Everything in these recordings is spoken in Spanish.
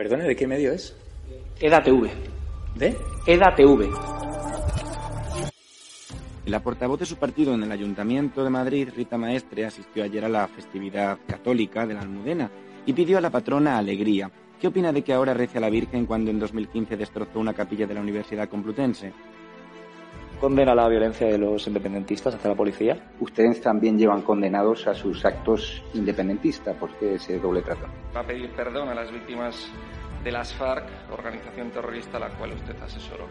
Perdone, ¿de qué medio es? EDATV. ¿De? EDATV. La portavoz de su partido en el Ayuntamiento de Madrid, Rita Maestre, asistió ayer a la festividad católica de la Almudena y pidió a la patrona alegría. ¿Qué opina de que ahora rece a la Virgen cuando en 2015 destrozó una capilla de la Universidad Complutense? Condena la violencia de los independentistas hacia la policía? Ustedes también llevan condenados a sus actos independentistas. ¿Por qué ese doble trato? Va a pedir perdón a las víctimas de las FARC, organización terrorista a la cual usted asesoró.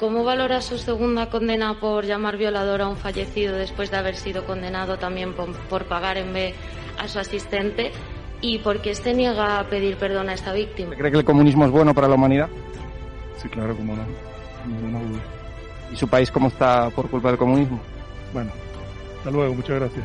¿Cómo valora su segunda condena por llamar violador a un fallecido después de haber sido condenado también por, por pagar en B a su asistente? ¿Y por qué se niega a pedir perdón a esta víctima? ¿Cree que el comunismo es bueno para la humanidad? Sí, claro, cómo no. Ninguna duda. ¿Y su país cómo está por culpa del comunismo? Bueno, hasta luego, muchas gracias.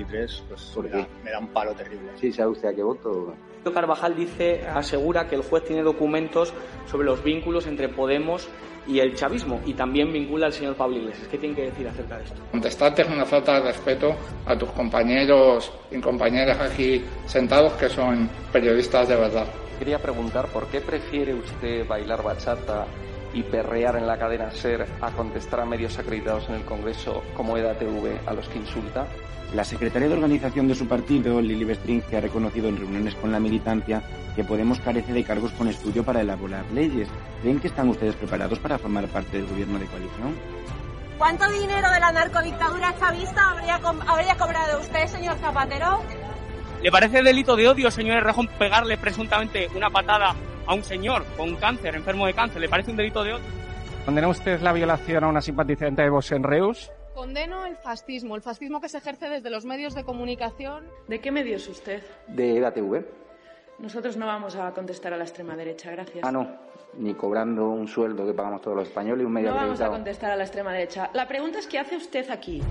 pues ¿Por me, qué? da, me da un palo terrible. Sí, ¿sabe usted a qué voto? Carvajal dice, asegura que el juez tiene documentos sobre los vínculos entre Podemos y el chavismo y también vincula al señor Pablo Iglesias. ¿Qué tiene que decir acerca de esto? Contestarte es una falta de respeto a tus compañeros y compañeras aquí sentados que son periodistas de verdad. Quería preguntar por qué prefiere usted bailar bachata y perrear en la cadena SER a contestar a medios acreditados en el Congreso como EDATV a los que insulta. La secretaria de organización de su partido, Lili Bestring, que ha reconocido en reuniones con la militancia que Podemos carece de cargos con estudio para elaborar leyes. ¿Creen que están ustedes preparados para formar parte del gobierno de coalición? ¿Cuánto dinero de la narcodictadura chavista habría, habría cobrado usted, señor Zapatero? ¿Le parece delito de odio, señor Errejón, pegarle presuntamente una patada a un señor con cáncer, enfermo de cáncer? ¿Le parece un delito de odio? ¿Condena usted la violación a una simpatizante de Vox en Reus? Condeno el fascismo, el fascismo que se ejerce desde los medios de comunicación. ¿De qué medios usted? De EDATV. Nosotros no vamos a contestar a la extrema derecha, gracias. Ah, no. Ni cobrando un sueldo que pagamos todos los españoles y un medio No vamos a contestar a la extrema derecha. La pregunta es ¿qué hace usted aquí?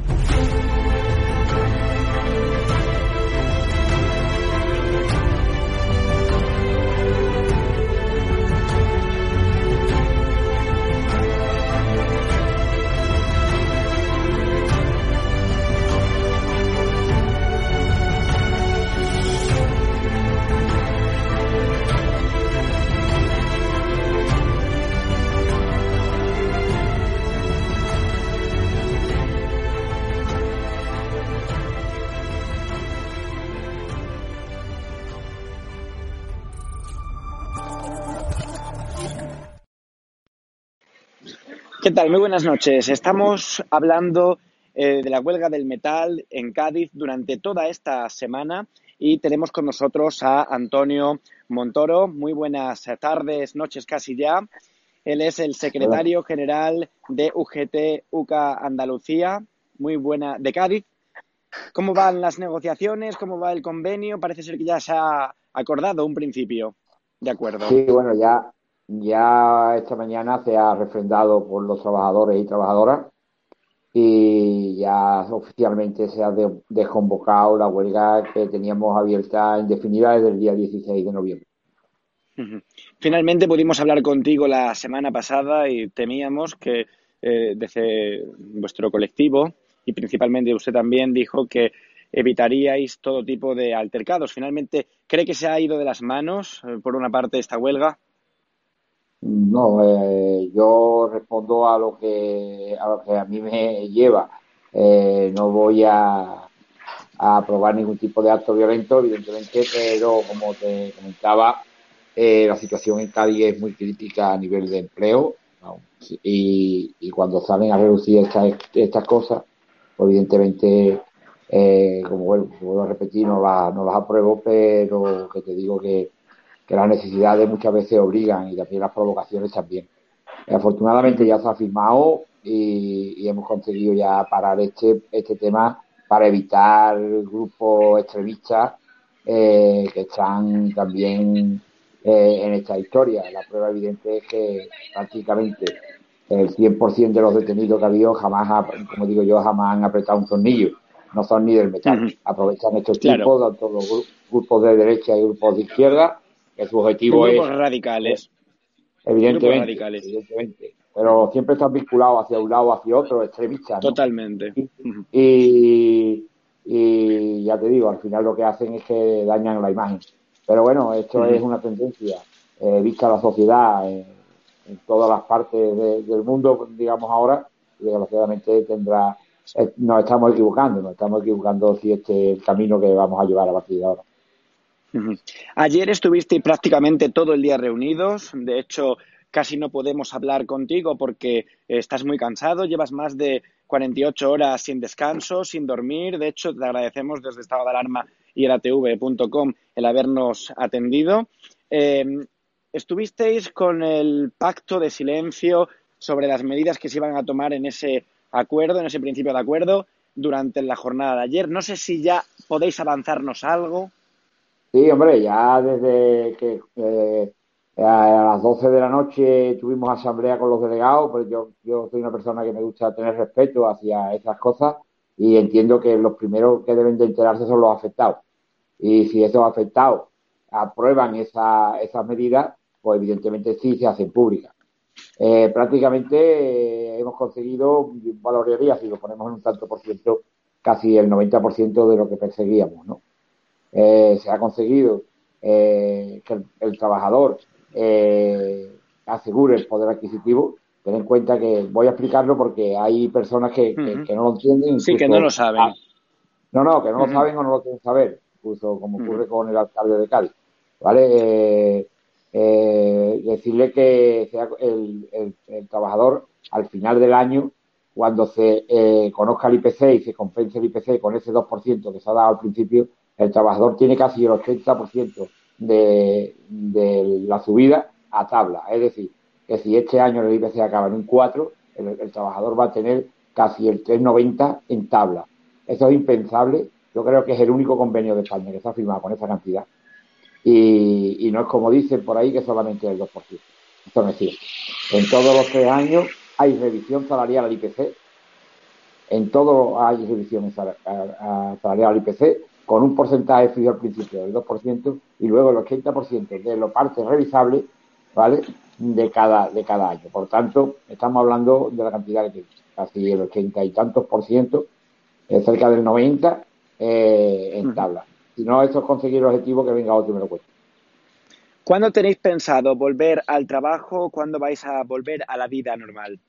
¿Qué tal? Muy buenas noches. Estamos hablando eh, de la huelga del metal en Cádiz durante toda esta semana y tenemos con nosotros a Antonio Montoro. Muy buenas tardes, noches casi ya. Él es el secretario general de UGT UCA Andalucía, muy buena de Cádiz. ¿Cómo van las negociaciones? ¿Cómo va el convenio? Parece ser que ya se ha acordado un principio de acuerdo. Sí, bueno, ya, ya esta mañana se ha refrendado por los trabajadores y trabajadoras y ya oficialmente se ha de- desconvocado la huelga que teníamos abierta indefinida desde el día 16 de noviembre. Finalmente pudimos hablar contigo la semana pasada y temíamos que eh, desde vuestro colectivo y principalmente usted también dijo que evitaríais todo tipo de altercados. Finalmente, ¿cree que se ha ido de las manos, eh, por una parte, esta huelga? No, eh, yo respondo a lo que a lo que a mí me lleva. Eh, no voy a, aprobar ningún tipo de acto violento, evidentemente, pero como te comentaba, eh, la situación en Cádiz es muy crítica a nivel de empleo y, y, cuando salen a reducir estas, estas cosas, pues evidentemente, eh, como vuelvo, a repetir, no, la, no las apruebo, pero que te digo que, que las necesidades muchas veces obligan y también las provocaciones también. Afortunadamente ya se ha firmado y, y hemos conseguido ya parar este, este tema para evitar grupos extremistas eh, que están también eh, en esta historia. La prueba evidente es que prácticamente el 100% de los detenidos que ha habido jamás, como digo yo, jamás han apretado un tornillo. No son ni del metal. Aprovechan estos tipos, tanto los grupos de derecha y grupos de izquierda, que su objetivo grupos es... radicales. Evidentemente, radicales. evidentemente. Pero siempre están vinculados hacia un lado hacia otro, extremistas. ¿no? Totalmente. Y, y ya te digo, al final lo que hacen es que dañan la imagen. Pero bueno, esto es una tendencia eh, vista la sociedad en, en todas las partes de, del mundo, digamos ahora, y desgraciadamente tendrá, eh, nos estamos equivocando, nos estamos equivocando si este es el camino que vamos a llevar a partir de ahora. Ayer estuvisteis prácticamente todo el día reunidos, de hecho casi no podemos hablar contigo porque estás muy cansado, llevas más de 48 horas sin descanso, sin dormir, de hecho te agradecemos desde Estado de Alarma y el ATV.com el habernos atendido. Eh, estuvisteis con el pacto de silencio sobre las medidas que se iban a tomar en ese acuerdo, en ese principio de acuerdo, durante la jornada de ayer. No sé si ya podéis avanzarnos algo. Sí, hombre, ya desde que eh, a las 12 de la noche tuvimos asamblea con los delegados, pues yo, yo soy una persona que me gusta tener respeto hacia esas cosas y entiendo que los primeros que deben de enterarse son los afectados. Y si esos afectados aprueban esa, esas medidas, pues evidentemente sí se hacen públicas. Eh, prácticamente eh, hemos conseguido, valoraría si lo ponemos en un tanto por ciento, casi el 90% de lo que perseguíamos, ¿no? Eh, se ha conseguido eh, que el, el trabajador eh, asegure el poder adquisitivo. Ten en cuenta que voy a explicarlo porque hay personas que, que, Ujú. que no lo entienden. Sí, que no lo saben. No, no, que no lo saben o no lo quieren saber, incluso como ocurre con el alcalde de Cádiz. ¿Vale? Eh, eh, decirle que sea el, el- el trabajador al final del año, cuando se eh, conozca el IPC y se compense el IPC con ese 2% que se ha dado al principio, el trabajador tiene casi el 80% de, la subida a tabla. Es decir, que si este año el IPC acaba en un 4, el, el trabajador va a tener casi el 3,90 en tabla. Eso es impensable. Yo creo que es el único convenio de España que se ha firmado con esa cantidad. Y, no es como dicen por ahí que solamente el 2%. Esto no es cierto. En todos los tres años hay revisión salarial al IPC. En todo hay revisión salarial al IPC con un porcentaje fijo al principio del 2% y luego el 80% de lo parte revisable, ¿vale? De cada, de cada año. Por tanto, estamos hablando de la cantidad que tiene, casi el 80 y tantos por ciento, eh, cerca del 90 eh, en tabla. Si no, esto es conseguir el objetivo que venga otro y me lo cuente. ¿Cuándo tenéis pensado volver al trabajo? ¿Cuándo vais a volver a la vida normal?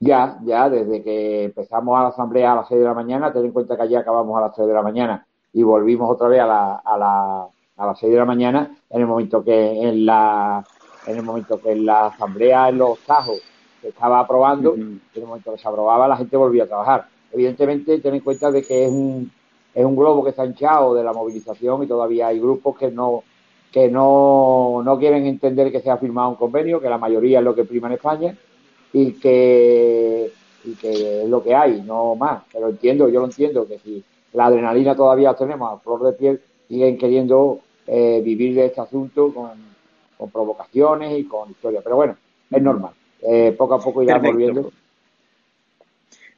Ya, ya, desde que empezamos a la asamblea a las 6 de la mañana, ten en cuenta que allí acabamos a las 3 de la mañana y volvimos otra vez a, la, a, la, a las 6 de la mañana en el momento que en la en el momento que en la asamblea en los tajos se estaba aprobando, en el momento que se aprobaba la gente volvía a trabajar. Evidentemente, ten en cuenta de que es un, es un globo que está hinchado de la movilización y todavía hay grupos que no que no, no quieren entender que se ha firmado un convenio, que la mayoría es lo que prima en España y que, y que es lo que hay, no más. Pero entiendo, yo lo entiendo, que si la adrenalina todavía tenemos a flor de piel, siguen queriendo eh, vivir de este asunto con, con provocaciones y con historia. Pero bueno, es normal. Eh, poco a poco irán volviendo.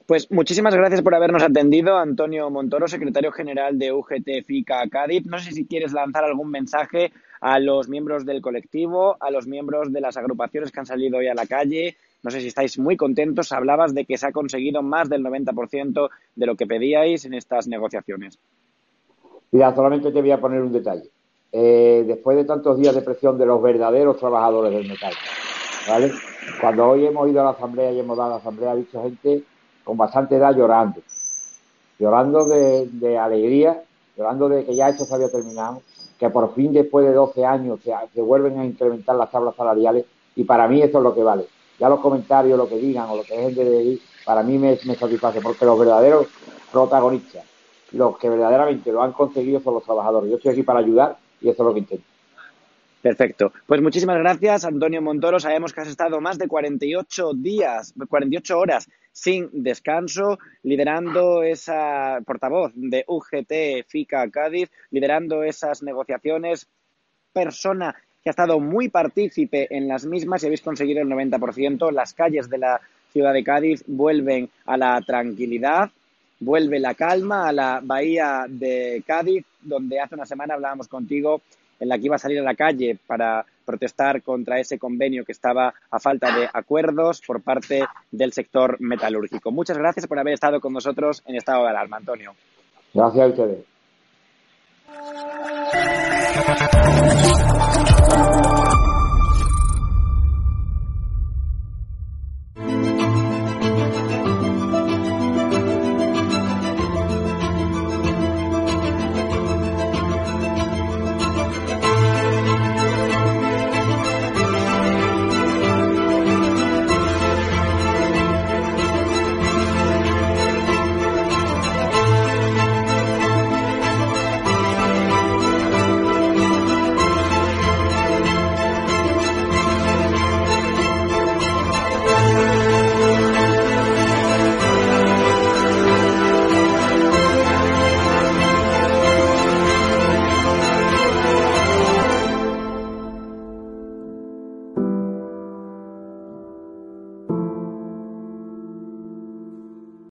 Pues muchísimas gracias por habernos atendido, Antonio Montoro, secretario general de UGT FICA Cádiz. No sé si quieres lanzar algún mensaje a los miembros del colectivo, a los miembros de las agrupaciones que han salido hoy a la calle. No sé si estáis muy contentos. Hablabas de que se ha conseguido más del 90% de lo que pedíais en estas negociaciones. Mira, solamente te voy a poner un detalle. Eh, después de tantos días de presión de los verdaderos trabajadores del metal, ¿vale? Cuando hoy hemos ido a la asamblea y hemos dado a la asamblea, ha visto gente con bastante edad llorando. Llorando de, de alegría hablando de que ya eso se había terminado, que por fin después de 12 años se, se vuelven a incrementar las tablas salariales y para mí eso es lo que vale. Ya los comentarios, lo que digan o lo que dejen de decir, para mí me, me satisface, porque los verdaderos protagonistas, los que verdaderamente lo han conseguido son los trabajadores. Yo estoy aquí para ayudar y eso es lo que intento. Perfecto. Pues muchísimas gracias, Antonio Montoro. Sabemos que has estado más de 48 días, 48 horas sin descanso, liderando esa portavoz de UGT FICA Cádiz, liderando esas negociaciones, persona que ha estado muy partícipe en las mismas y habéis conseguido el 90%. Las calles de la ciudad de Cádiz vuelven a la tranquilidad, vuelve la calma a la bahía de Cádiz, donde hace una semana hablábamos contigo en la que iba a salir a la calle para protestar contra ese convenio que estaba a falta de acuerdos por parte del sector metalúrgico. Muchas gracias por haber estado con nosotros en estado de alarma, Antonio. Gracias a ustedes.